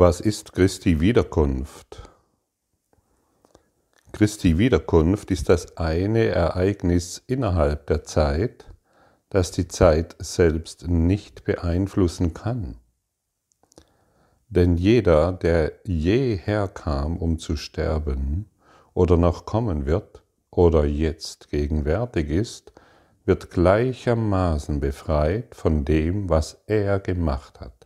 Was ist Christi Wiederkunft? Christi Wiederkunft ist das eine Ereignis innerhalb der Zeit, das die Zeit selbst nicht beeinflussen kann. Denn jeder, der je herkam, um zu sterben, oder noch kommen wird, oder jetzt gegenwärtig ist, wird gleichermaßen befreit von dem, was er gemacht hat.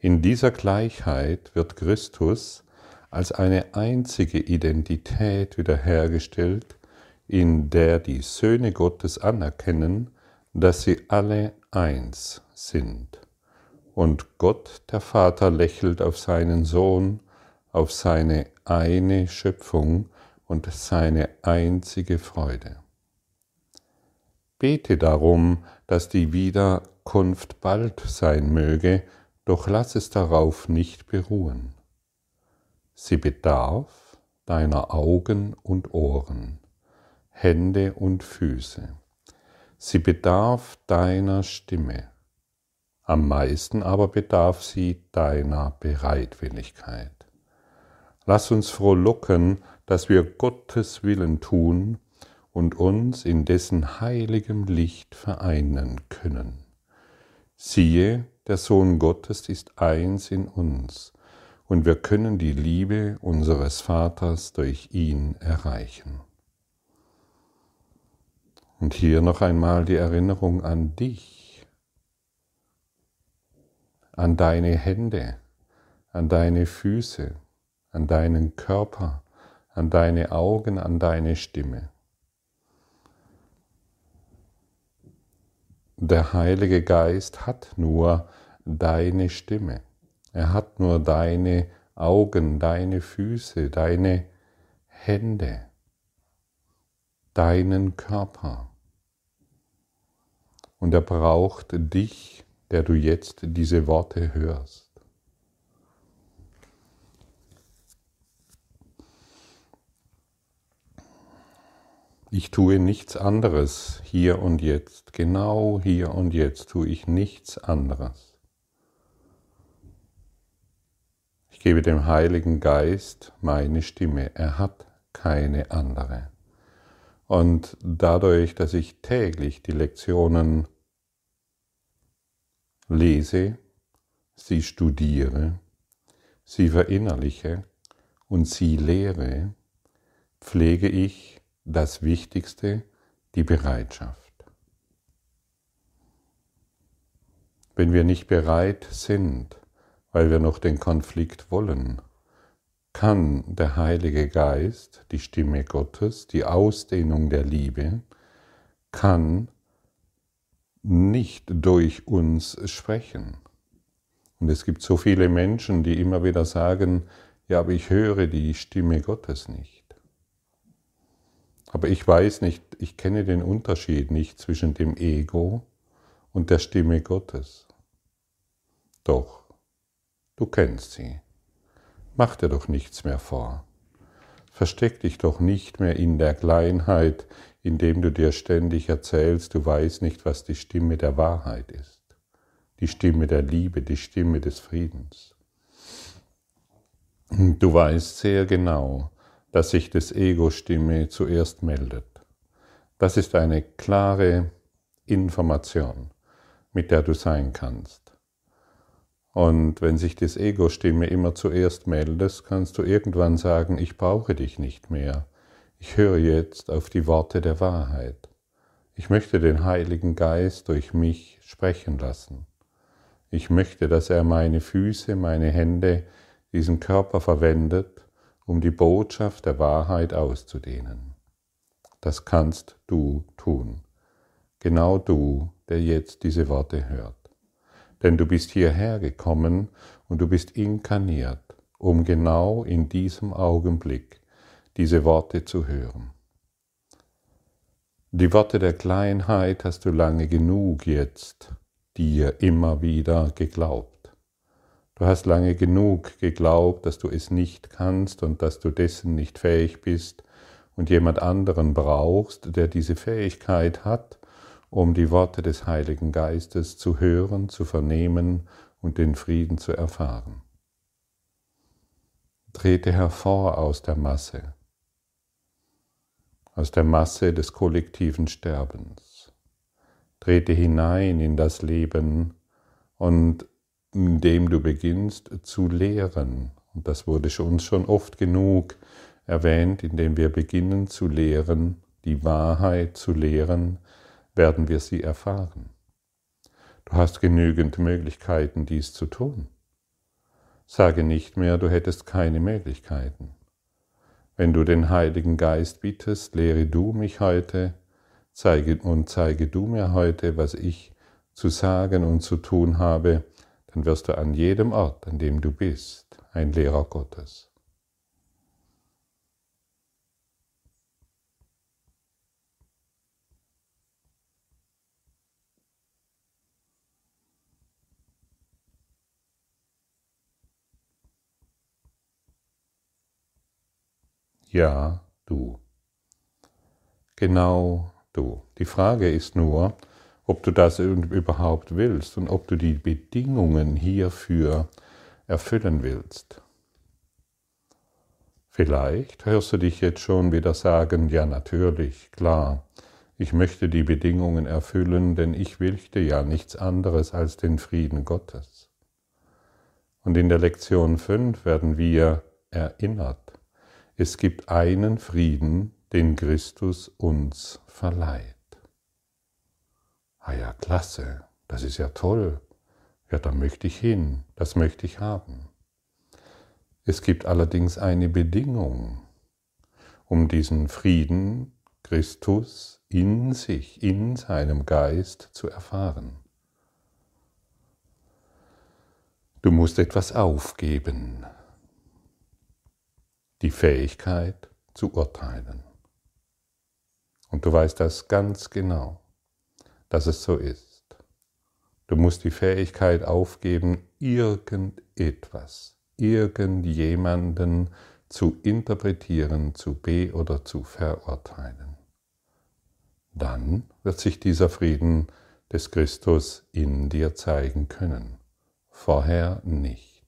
In dieser Gleichheit wird Christus als eine einzige Identität wiederhergestellt, in der die Söhne Gottes anerkennen, dass sie alle eins sind. Und Gott, der Vater, lächelt auf seinen Sohn, auf seine eine Schöpfung und seine einzige Freude. Bete darum, dass die Wiederkunft bald sein möge, doch lass es darauf nicht beruhen. Sie bedarf deiner Augen und Ohren, Hände und Füße. Sie bedarf deiner Stimme. Am meisten aber bedarf sie deiner Bereitwilligkeit. Lass uns frohlocken, dass wir Gottes Willen tun und uns in dessen heiligem Licht vereinen können. Siehe, der Sohn Gottes ist eins in uns, und wir können die Liebe unseres Vaters durch ihn erreichen. Und hier noch einmal die Erinnerung an dich, an deine Hände, an deine Füße, an deinen Körper, an deine Augen, an deine Stimme. Der Heilige Geist hat nur deine Stimme. Er hat nur deine Augen, deine Füße, deine Hände, deinen Körper. Und er braucht dich, der du jetzt diese Worte hörst. Ich tue nichts anderes hier und jetzt. Genau hier und jetzt tue ich nichts anderes. Ich gebe dem Heiligen Geist meine Stimme. Er hat keine andere. Und dadurch, dass ich täglich die Lektionen lese, sie studiere, sie verinnerliche und sie lehre, pflege ich das Wichtigste, die Bereitschaft. Wenn wir nicht bereit sind, weil wir noch den Konflikt wollen, kann der Heilige Geist, die Stimme Gottes, die Ausdehnung der Liebe, kann nicht durch uns sprechen. Und es gibt so viele Menschen, die immer wieder sagen, ja, aber ich höre die Stimme Gottes nicht. Aber ich weiß nicht, ich kenne den Unterschied nicht zwischen dem Ego und der Stimme Gottes. Doch, du kennst sie. Mach dir doch nichts mehr vor. Versteck dich doch nicht mehr in der Kleinheit, indem du dir ständig erzählst, du weißt nicht, was die Stimme der Wahrheit ist, die Stimme der Liebe, die Stimme des Friedens. Du weißt sehr genau, dass sich des Ego-Stimme zuerst meldet. Das ist eine klare Information, mit der du sein kannst. Und wenn sich das Ego-Stimme immer zuerst meldet, kannst du irgendwann sagen, ich brauche dich nicht mehr. Ich höre jetzt auf die Worte der Wahrheit. Ich möchte den Heiligen Geist durch mich sprechen lassen. Ich möchte, dass er meine Füße, meine Hände, diesen Körper verwendet, um die Botschaft der Wahrheit auszudehnen. Das kannst du tun. Genau du, der jetzt diese Worte hört. Denn du bist hierher gekommen und du bist inkarniert, um genau in diesem Augenblick diese Worte zu hören. Die Worte der Kleinheit hast du lange genug jetzt dir immer wieder geglaubt. Du hast lange genug geglaubt, dass du es nicht kannst und dass du dessen nicht fähig bist und jemand anderen brauchst, der diese Fähigkeit hat, um die Worte des Heiligen Geistes zu hören, zu vernehmen und den Frieden zu erfahren. Trete hervor aus der Masse, aus der Masse des kollektiven Sterbens. Trete hinein in das Leben und indem du beginnst zu lehren, und das wurde uns schon oft genug erwähnt, indem wir beginnen zu lehren, die Wahrheit zu lehren, werden wir sie erfahren. Du hast genügend Möglichkeiten, dies zu tun. Sage nicht mehr, du hättest keine Möglichkeiten. Wenn du den Heiligen Geist bittest, lehre du mich heute, zeige und zeige du mir heute, was ich zu sagen und zu tun habe, dann wirst du an jedem Ort, an dem du bist, ein Lehrer Gottes. Ja, du. Genau du. Die Frage ist nur, ob du das überhaupt willst und ob du die Bedingungen hierfür erfüllen willst. Vielleicht hörst du dich jetzt schon wieder sagen, ja natürlich, klar, ich möchte die Bedingungen erfüllen, denn ich willte ja nichts anderes als den Frieden Gottes. Und in der Lektion 5 werden wir erinnert, es gibt einen Frieden, den Christus uns verleiht. Ah ja, klasse, das ist ja toll. Ja, da möchte ich hin, das möchte ich haben. Es gibt allerdings eine Bedingung, um diesen Frieden Christus in sich, in seinem Geist zu erfahren. Du musst etwas aufgeben, die Fähigkeit zu urteilen. Und du weißt das ganz genau, dass es so ist. Du musst die Fähigkeit aufgeben, irgendetwas, irgendjemanden zu interpretieren, zu be- oder zu verurteilen. Dann wird sich dieser Frieden des Christus in dir zeigen können, vorher nicht.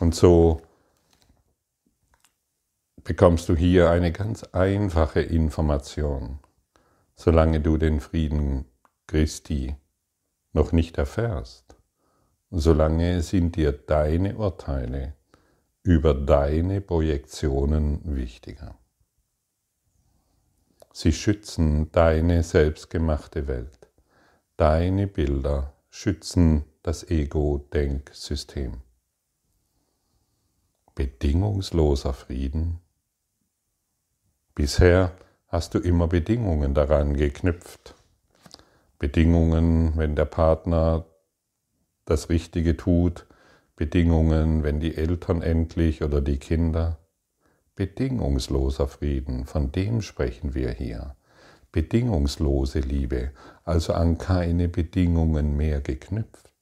Und so bekommst du hier eine ganz einfache Information. Solange du den Frieden Christi noch nicht erfährst, solange sind dir deine Urteile über deine Projektionen wichtiger. Sie schützen deine selbstgemachte Welt. Deine Bilder schützen das Ego-Denksystem bedingungsloser Frieden? Bisher hast du immer Bedingungen daran geknüpft. Bedingungen, wenn der Partner das Richtige tut, Bedingungen, wenn die Eltern endlich oder die Kinder. Bedingungsloser Frieden, von dem sprechen wir hier. Bedingungslose Liebe, also an keine Bedingungen mehr geknüpft.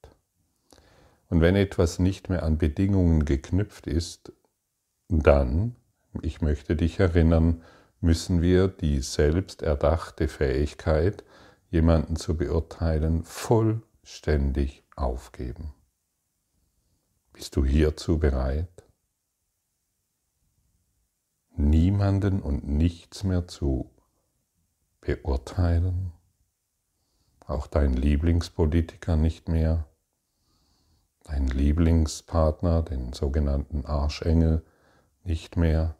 Und wenn etwas nicht mehr an Bedingungen geknüpft ist, dann, ich möchte dich erinnern, müssen wir die selbst erdachte Fähigkeit, jemanden zu beurteilen, vollständig aufgeben. Bist du hierzu bereit? Niemanden und nichts mehr zu beurteilen? Auch dein Lieblingspolitiker nicht mehr? deinen Lieblingspartner, den sogenannten Arschengel, nicht mehr.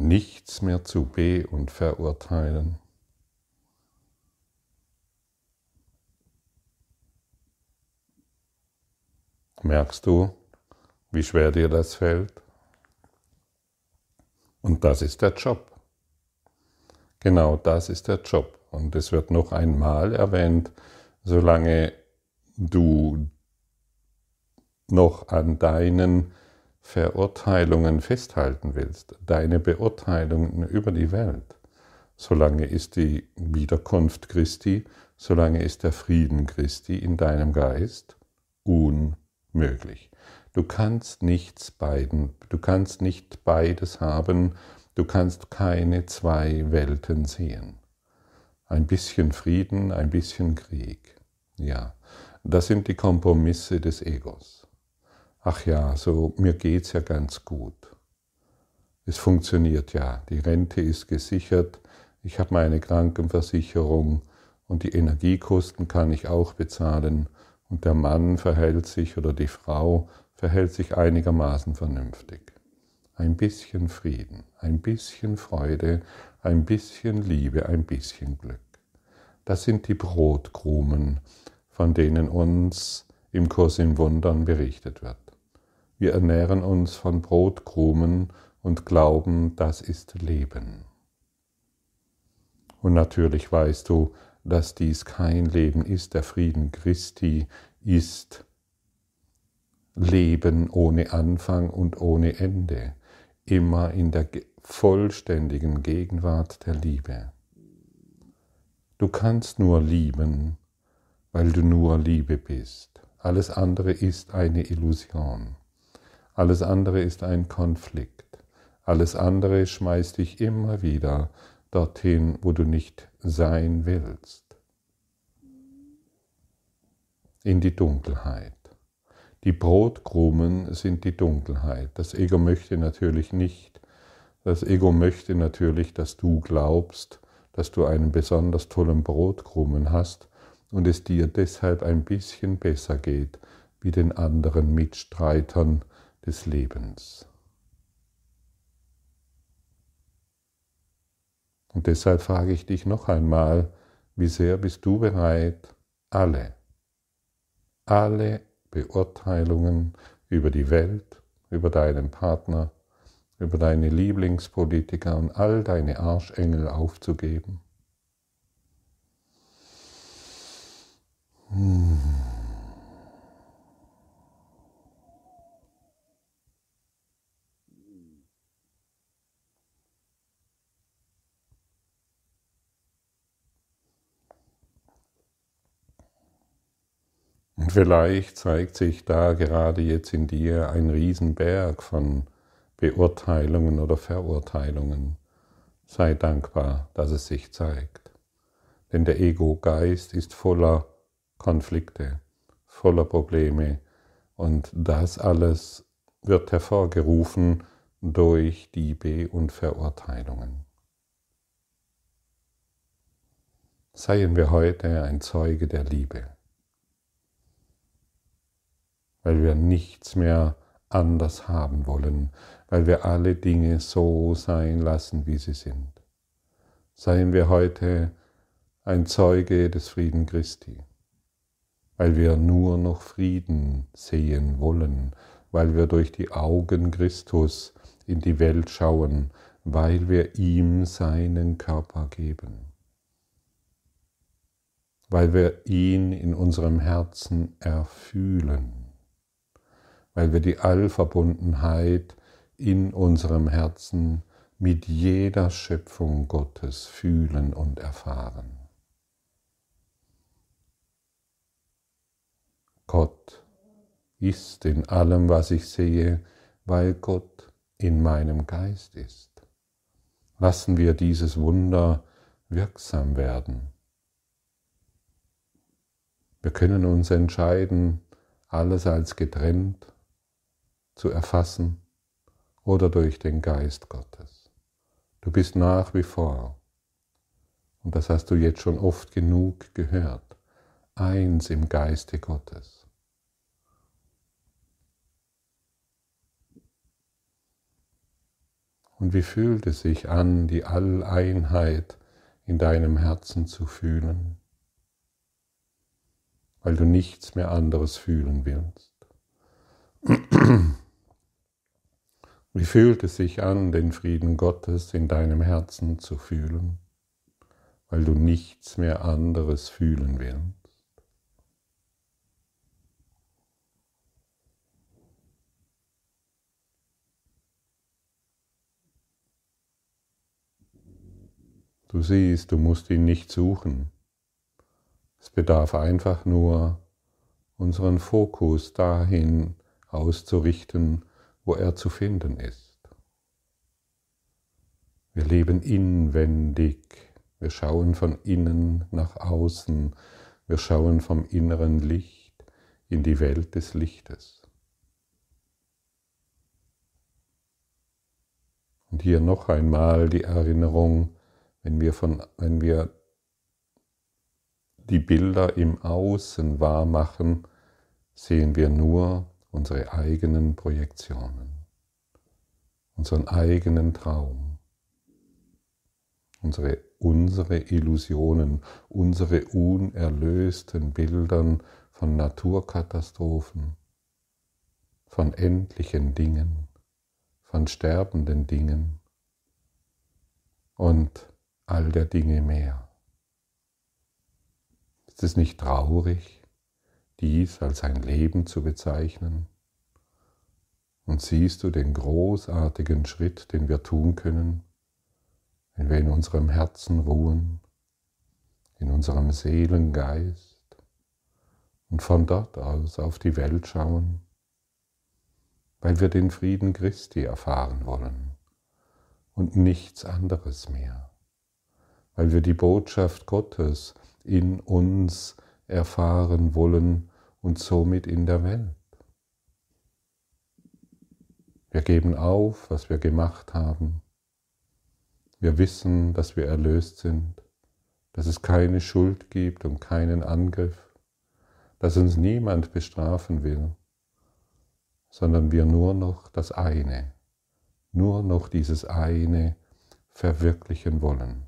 Nichts mehr zu be- und verurteilen. Merkst du, wie schwer dir das fällt? Und das ist der Job. Genau das ist der Job. Und es wird noch einmal erwähnt, solange du noch an deinen Verurteilungen festhalten willst, deine Beurteilungen über die Welt, solange ist die Wiederkunft Christi, solange ist der Frieden Christi in deinem Geist unmöglich. Du kannst nichts beiden, du kannst nicht beides haben, du kannst keine zwei Welten sehen. Ein bisschen Frieden, ein bisschen Krieg. Ja, Das sind die Kompromisse des Egos. Ach ja, so mir geht's ja ganz gut. Es funktioniert ja, die Rente ist gesichert, ich habe meine Krankenversicherung und die Energiekosten kann ich auch bezahlen und der Mann verhält sich oder die Frau verhält sich einigermaßen vernünftig. Ein bisschen Frieden, ein bisschen Freude, ein bisschen Liebe, ein bisschen Glück. Das sind die Brotkrumen, von denen uns im Kurs in Wundern berichtet wird. Wir ernähren uns von Brotkrumen und glauben, das ist Leben. Und natürlich weißt du, dass dies kein Leben ist. Der Frieden Christi ist Leben ohne Anfang und ohne Ende, immer in der vollständigen Gegenwart der Liebe. Du kannst nur lieben, weil du nur Liebe bist. Alles andere ist eine Illusion. Alles andere ist ein Konflikt. Alles andere schmeißt dich immer wieder dorthin, wo du nicht sein willst. In die Dunkelheit. Die Brotkrumen sind die Dunkelheit. Das Ego möchte natürlich nicht, das Ego möchte natürlich, dass du glaubst, dass du einen besonders tollen Brotkrumen hast und es dir deshalb ein bisschen besser geht wie den anderen Mitstreitern des Lebens. Und deshalb frage ich dich noch einmal, wie sehr bist du bereit, alle, alle Beurteilungen über die Welt, über deinen Partner, über deine Lieblingspolitiker und all deine Arschengel aufzugeben? Hmm. Und vielleicht zeigt sich da gerade jetzt in dir ein Riesenberg von Beurteilungen oder Verurteilungen. Sei dankbar, dass es sich zeigt. Denn der Ego-Geist ist voller Konflikte, voller Probleme und das alles wird hervorgerufen durch Diebe und Verurteilungen. Seien wir heute ein Zeuge der Liebe weil wir nichts mehr anders haben wollen, weil wir alle Dinge so sein lassen, wie sie sind. Seien wir heute ein Zeuge des Frieden Christi, weil wir nur noch Frieden sehen wollen, weil wir durch die Augen Christus in die Welt schauen, weil wir ihm seinen Körper geben, weil wir ihn in unserem Herzen erfühlen weil wir die Allverbundenheit in unserem Herzen mit jeder Schöpfung Gottes fühlen und erfahren. Gott ist in allem, was ich sehe, weil Gott in meinem Geist ist. Lassen wir dieses Wunder wirksam werden. Wir können uns entscheiden, alles als getrennt zu erfassen oder durch den Geist Gottes. Du bist nach wie vor, und das hast du jetzt schon oft genug gehört, eins im Geiste Gottes. Und wie fühlt es sich an, die Alleinheit in deinem Herzen zu fühlen, weil du nichts mehr anderes fühlen willst? Wie fühlt es sich an, den Frieden Gottes in deinem Herzen zu fühlen, weil du nichts mehr anderes fühlen willst? Du siehst, du musst ihn nicht suchen. Es bedarf einfach nur unseren Fokus dahin auszurichten, wo er zu finden ist. Wir leben inwendig, wir schauen von innen nach außen, wir schauen vom inneren Licht in die Welt des Lichtes. Und hier noch einmal die Erinnerung, wenn wir, von, wenn wir die Bilder im Außen wahr machen, sehen wir nur unsere eigenen Projektionen, unseren eigenen Traum, unsere, unsere Illusionen, unsere unerlösten Bildern von Naturkatastrophen, von endlichen Dingen, von sterbenden Dingen und all der Dinge mehr. Ist es nicht traurig, dies als ein Leben zu bezeichnen? Und siehst du den großartigen Schritt, den wir tun können, wenn wir in unserem Herzen ruhen, in unserem Seelengeist und von dort aus auf die Welt schauen, weil wir den Frieden Christi erfahren wollen und nichts anderes mehr, weil wir die Botschaft Gottes in uns erfahren wollen und somit in der Welt. Wir geben auf, was wir gemacht haben. Wir wissen, dass wir erlöst sind, dass es keine Schuld gibt und keinen Angriff, dass uns niemand bestrafen will, sondern wir nur noch das eine, nur noch dieses eine verwirklichen wollen,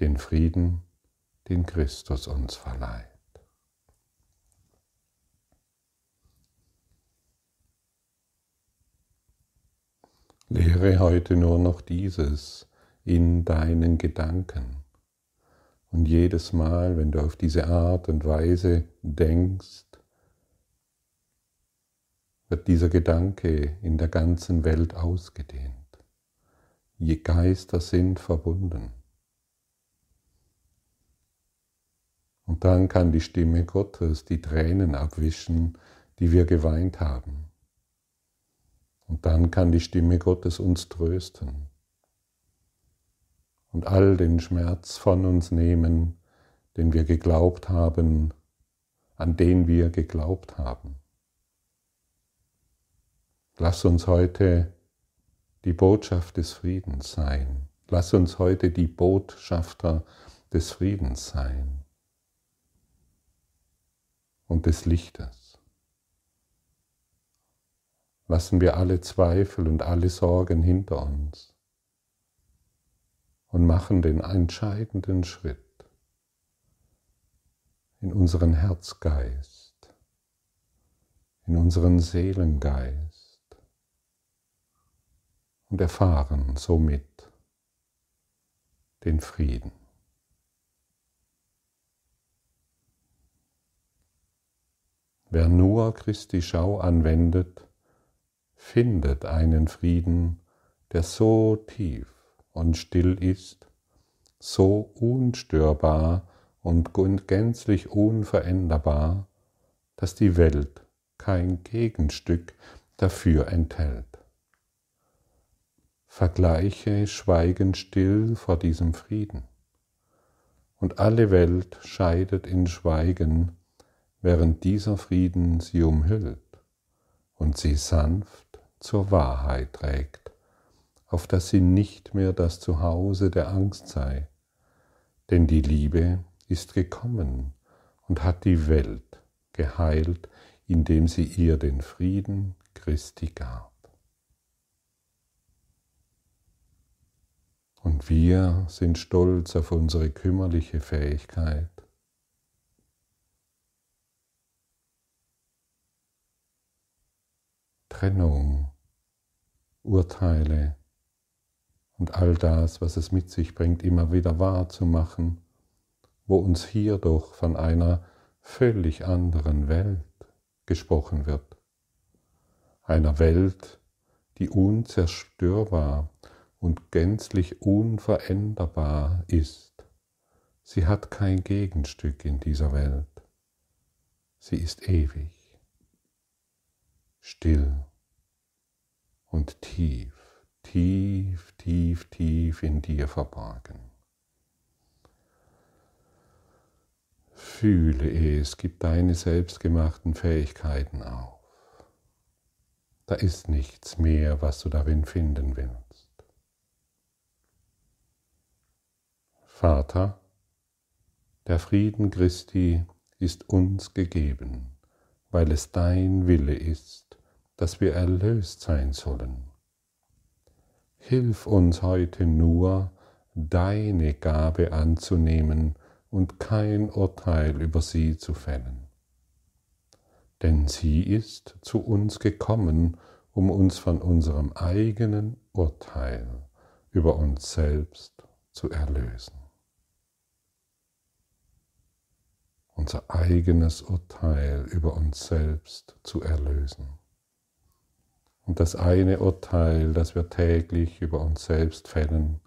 den Frieden, den Christus uns verleiht. Lehre heute nur noch dieses in deinen Gedanken. Und jedes Mal, wenn du auf diese Art und Weise denkst, wird dieser Gedanke in der ganzen Welt ausgedehnt. Je Geister sind verbunden. Und dann kann die Stimme Gottes die Tränen abwischen, die wir geweint haben. Und dann kann die Stimme Gottes uns trösten und all den Schmerz von uns nehmen, den wir geglaubt haben, an den wir geglaubt haben. Lass uns heute die Botschaft des Friedens sein. Lass uns heute die Botschafter des Friedens sein und des Lichtes. Lassen wir alle Zweifel und alle Sorgen hinter uns und machen den entscheidenden Schritt in unseren Herzgeist, in unseren Seelengeist und erfahren somit den Frieden. Wer nur Christi Schau anwendet, findet einen Frieden, der so tief und still ist, so unstörbar und gänzlich unveränderbar, dass die Welt kein Gegenstück dafür enthält. Vergleiche schweigend still vor diesem Frieden, und alle Welt scheidet in Schweigen während dieser Frieden sie umhüllt und sie sanft zur Wahrheit trägt, auf dass sie nicht mehr das Zuhause der Angst sei, denn die Liebe ist gekommen und hat die Welt geheilt, indem sie ihr den Frieden Christi gab. Und wir sind stolz auf unsere kümmerliche Fähigkeit, Trennung, Urteile und all das, was es mit sich bringt, immer wieder wahrzumachen, wo uns hier doch von einer völlig anderen Welt gesprochen wird. Einer Welt, die unzerstörbar und gänzlich unveränderbar ist. Sie hat kein Gegenstück in dieser Welt. Sie ist ewig, still und tief, tief, tief, tief in dir verborgen. Fühle es, gib deine selbstgemachten Fähigkeiten auf. Da ist nichts mehr, was du darin finden willst. Vater, der Frieden Christi ist uns gegeben, weil es dein Wille ist, dass wir erlöst sein sollen. Hilf uns heute nur, deine Gabe anzunehmen und kein Urteil über sie zu fällen. Denn sie ist zu uns gekommen, um uns von unserem eigenen Urteil über uns selbst zu erlösen. Unser eigenes Urteil über uns selbst zu erlösen. Und das eine Urteil, das wir täglich über uns selbst fällen,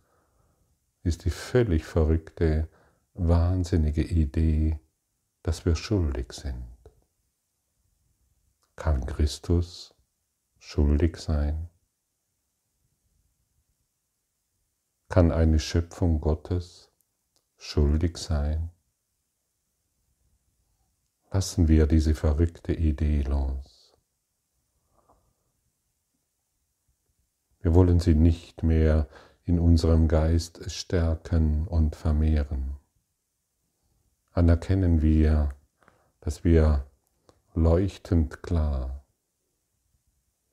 ist die völlig verrückte, wahnsinnige Idee, dass wir schuldig sind. Kann Christus schuldig sein? Kann eine Schöpfung Gottes schuldig sein? Lassen wir diese verrückte Idee los. Wir wollen sie nicht mehr in unserem Geist stärken und vermehren. Anerkennen wir, dass wir leuchtend klar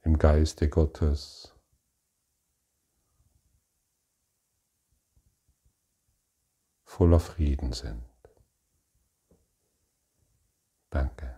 im Geiste Gottes voller Frieden sind. Danke.